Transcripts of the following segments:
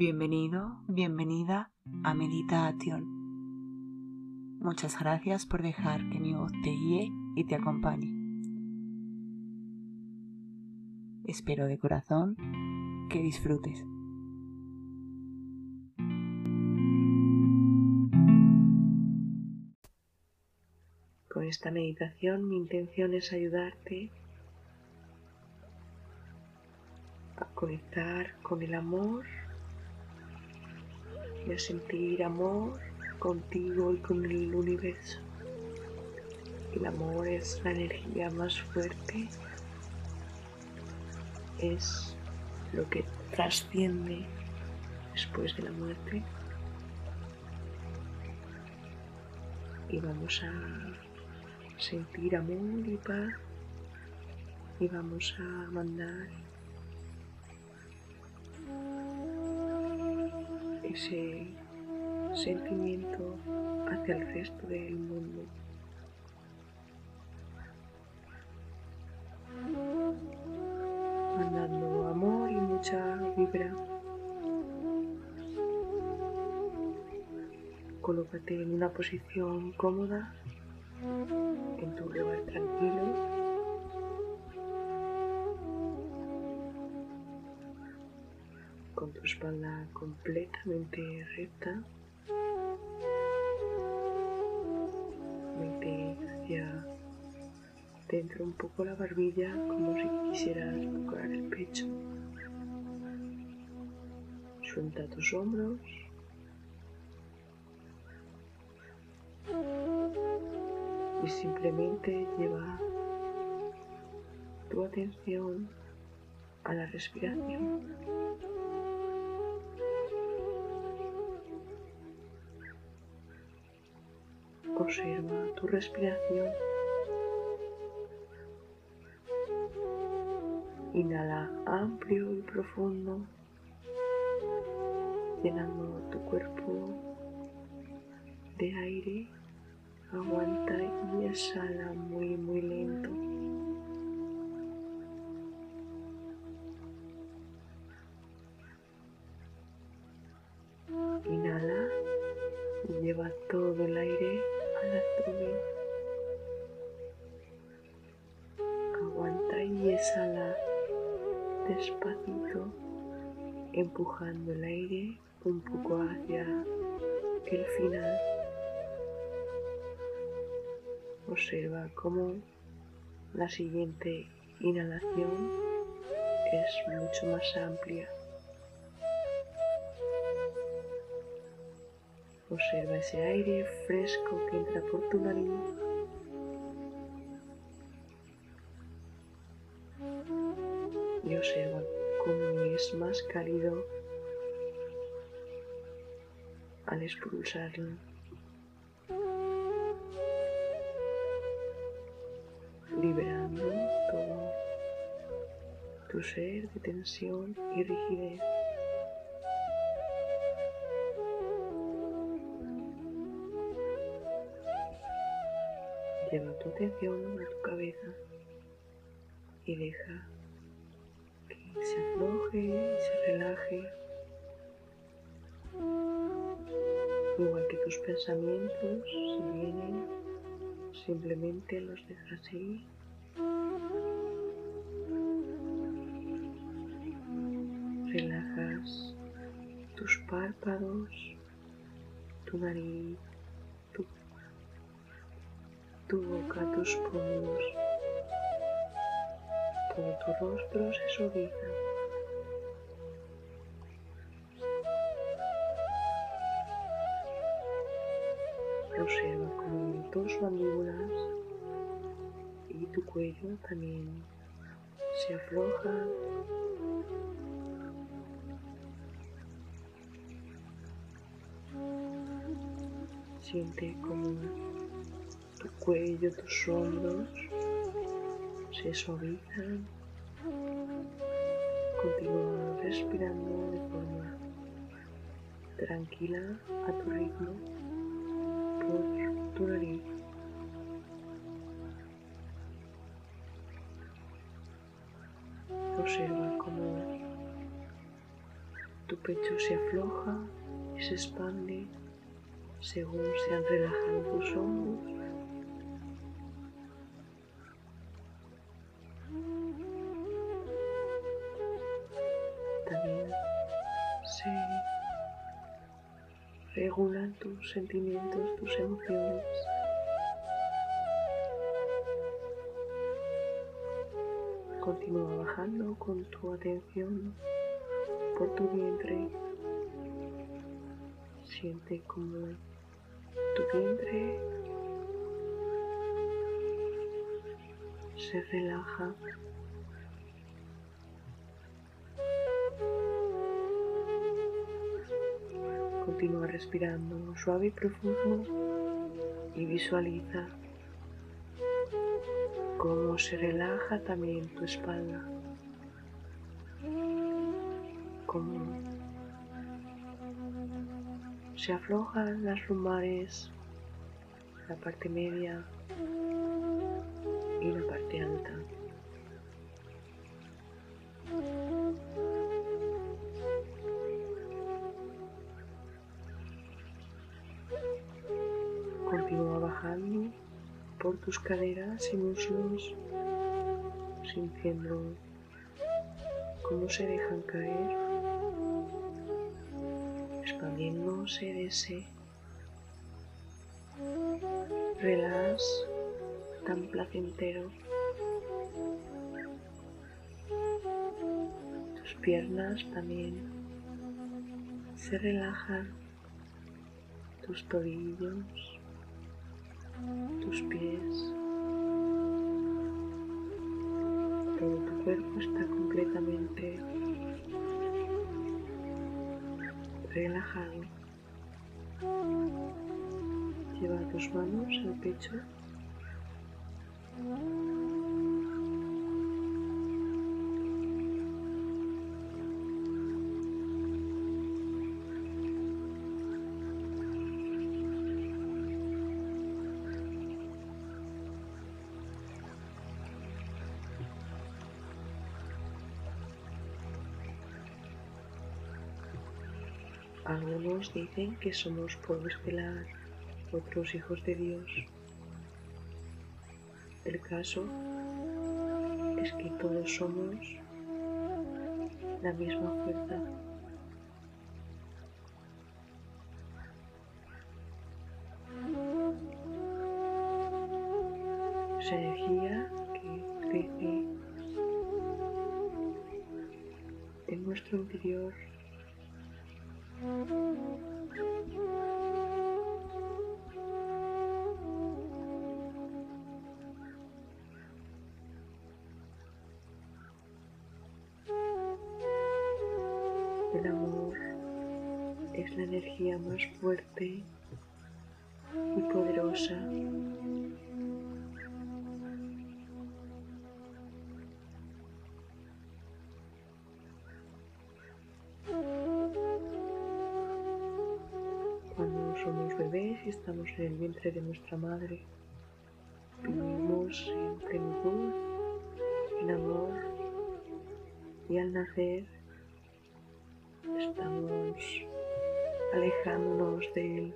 Bienvenido, bienvenida a Meditación. Muchas gracias por dejar que mi voz te guíe y te acompañe. Espero de corazón que disfrutes. Con esta meditación mi intención es ayudarte a conectar con el amor y a sentir amor contigo y con el universo. El amor es la energía más fuerte, es lo que trasciende después de la muerte. Y vamos a sentir amor y paz y vamos a mandar ese sentimiento hacia el resto del mundo. Mandando amor y mucha vibra. Colócate en una posición cómoda, en tu lugar tranquilo. Con tu espalda completamente recta. Mete hacia dentro un poco la barbilla como si quisieras tocar el pecho. Suelta tus hombros. Y simplemente lleva tu atención a la respiración. Observa tu respiración. Inhala amplio y profundo, llenando tu cuerpo de aire. Aguanta y exhala muy, muy lento. Despacito, empujando el aire un poco hacia el final. Observa cómo la siguiente inhalación es mucho más amplia. Observa ese aire fresco que entra por tu nariz. Y observa cómo es más cálido al expulsarlo. Liberando todo tu ser de tensión y rigidez. Lleva tu atención a tu cabeza y deja se afloje y se relaje. Igual que tus pensamientos, si vienen, simplemente los dejas ir. Relajas tus párpados, tu nariz, tu boca, tus pómulos. Todo tu rostro se suaviza. Observa como tus mandíbulas y tu cuello también se aflojan. Siente como tu cuello, tus hombros se suavizan. Continúa respirando de forma tranquila a tu ritmo por tu nariz. Observa cómo tu pecho se afloja y se expande según se han relajado tus hombros. Regulan tus sentimientos, tus emociones. Continúa bajando con tu atención por tu vientre. Siente como tu vientre se relaja. Continúa respirando suave y profundo y visualiza cómo se relaja también tu espalda, cómo se aflojan las lumbares, la parte media y la parte alta. Por tus caderas y muslos, sintiendo cómo se dejan caer, expandiéndose de ese tan placentero. Tus piernas también se relajan, tus tobillos tus pies. Todo tu cuerpo está completamente relajado. Lleva tus manos al pecho. Algunos dicen que somos polvo estelar, otros hijos de Dios. El caso es que todos somos la misma fuerza. Esa energía que crece en nuestro interior El amor es la energía más fuerte y poderosa. Estamos en el vientre de nuestra madre, vivimos en plenitud, en amor y al nacer estamos alejándonos de él.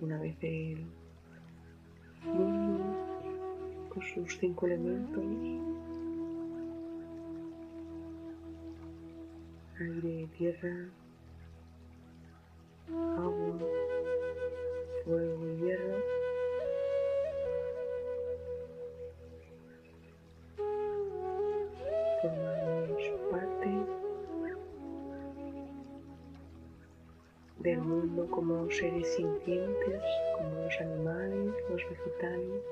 Una vez el mundo con sus cinco elementos, aire, tierra, agua, fuego y hierro, formamos parte del mundo como seres sintientes, como los animales, los vegetales.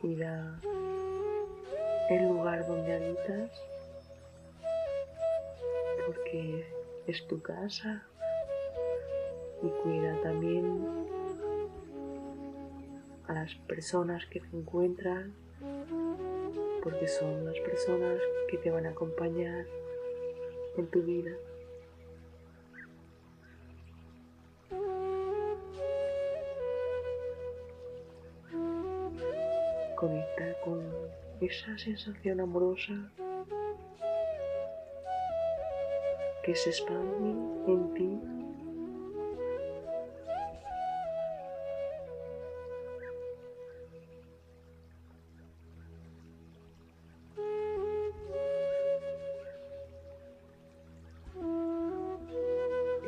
Cuida el lugar donde habitas, porque es tu casa y cuida también a las personas que te encuentran porque son las personas que te van a acompañar en tu vida. Esa sensación amorosa que se expande en ti.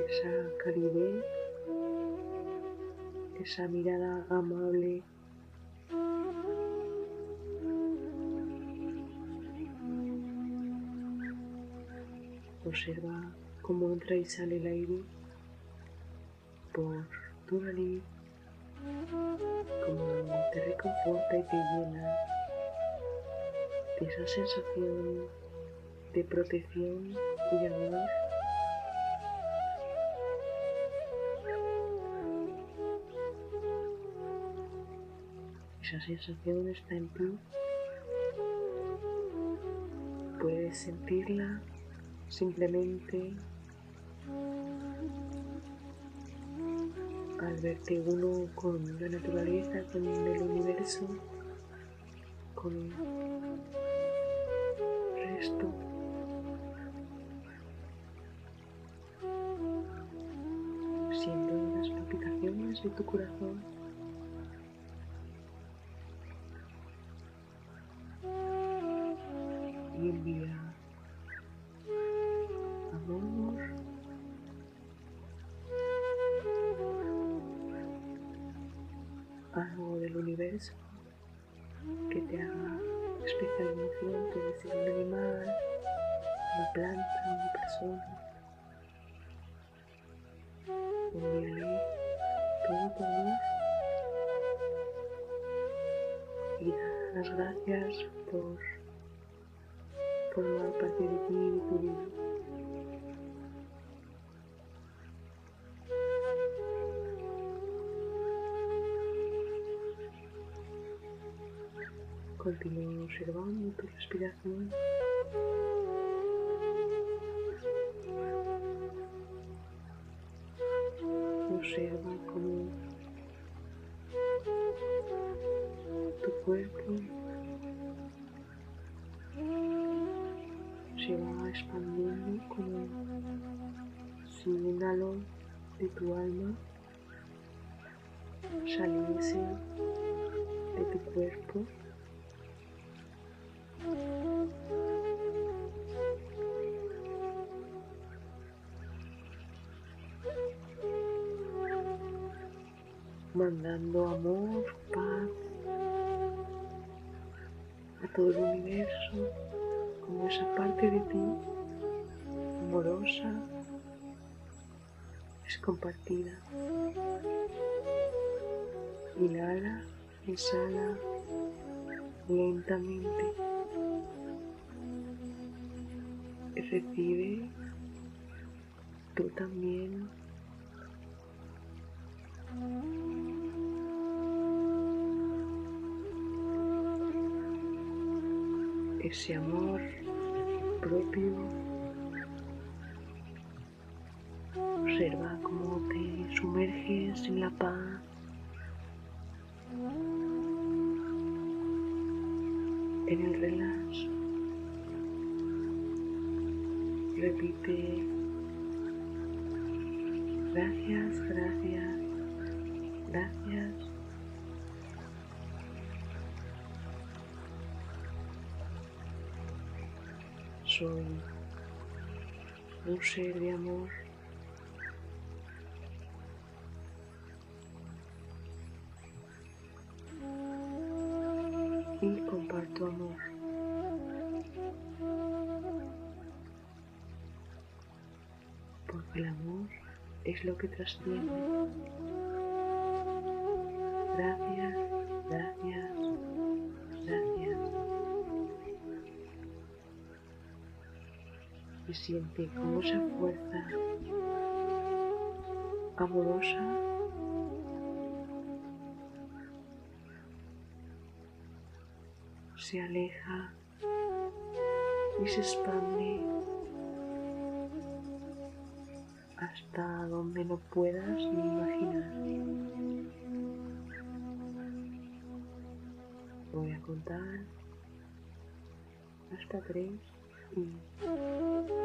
Esa calidez, esa mirada amable Observa cómo entra y sale el aire por tu nariz, cómo te reconforta y te llena de esa sensación de protección y amor. Esa sensación está en ti. Puedes sentirla simplemente al verte uno con la naturaleza, con el universo, con el resto. Siendo las palpitaciones de tu corazón. Especial emoción, puede ser un animal, una planta, una persona. Envíale todo tu amor y da las gracias por formar parte de ti y de tu vida. Continúa observando tu respiración. Observa cómo tu cuerpo se va expandiendo como si un de tu alma saliese de tu cuerpo mandando amor, paz a todo el universo, como esa parte de ti amorosa es compartida. Inhala, exhala lentamente. Recibe tú también ese amor propio. Observa cómo te sumerges en la paz. En el relax. Repite. Gracias, gracias, gracias. soy un ser de amor. Y comparto amor. Porque el amor es lo que trasciende. Gracias, gracias, gracias. y siente como esa fuerza amorosa se aleja y se expande hasta donde no puedas ni imaginar. Contar. Hasta tres y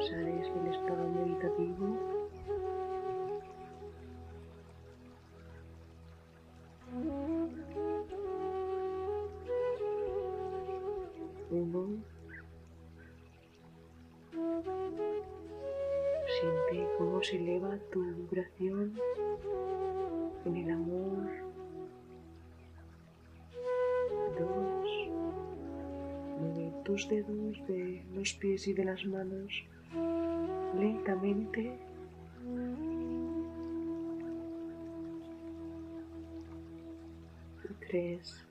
sales del estado meditativo. Uno. Siente cómo se eleva tu vibración en el amor tus dedos de los pies y de las manos lentamente. Tres.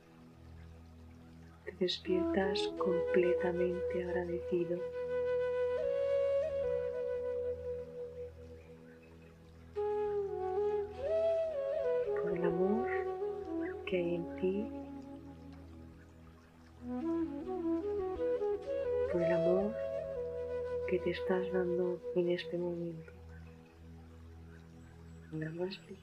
Te despiertas completamente agradecido. por el amor que hay en ti, por el amor que te estás dando en este momento. Namaste.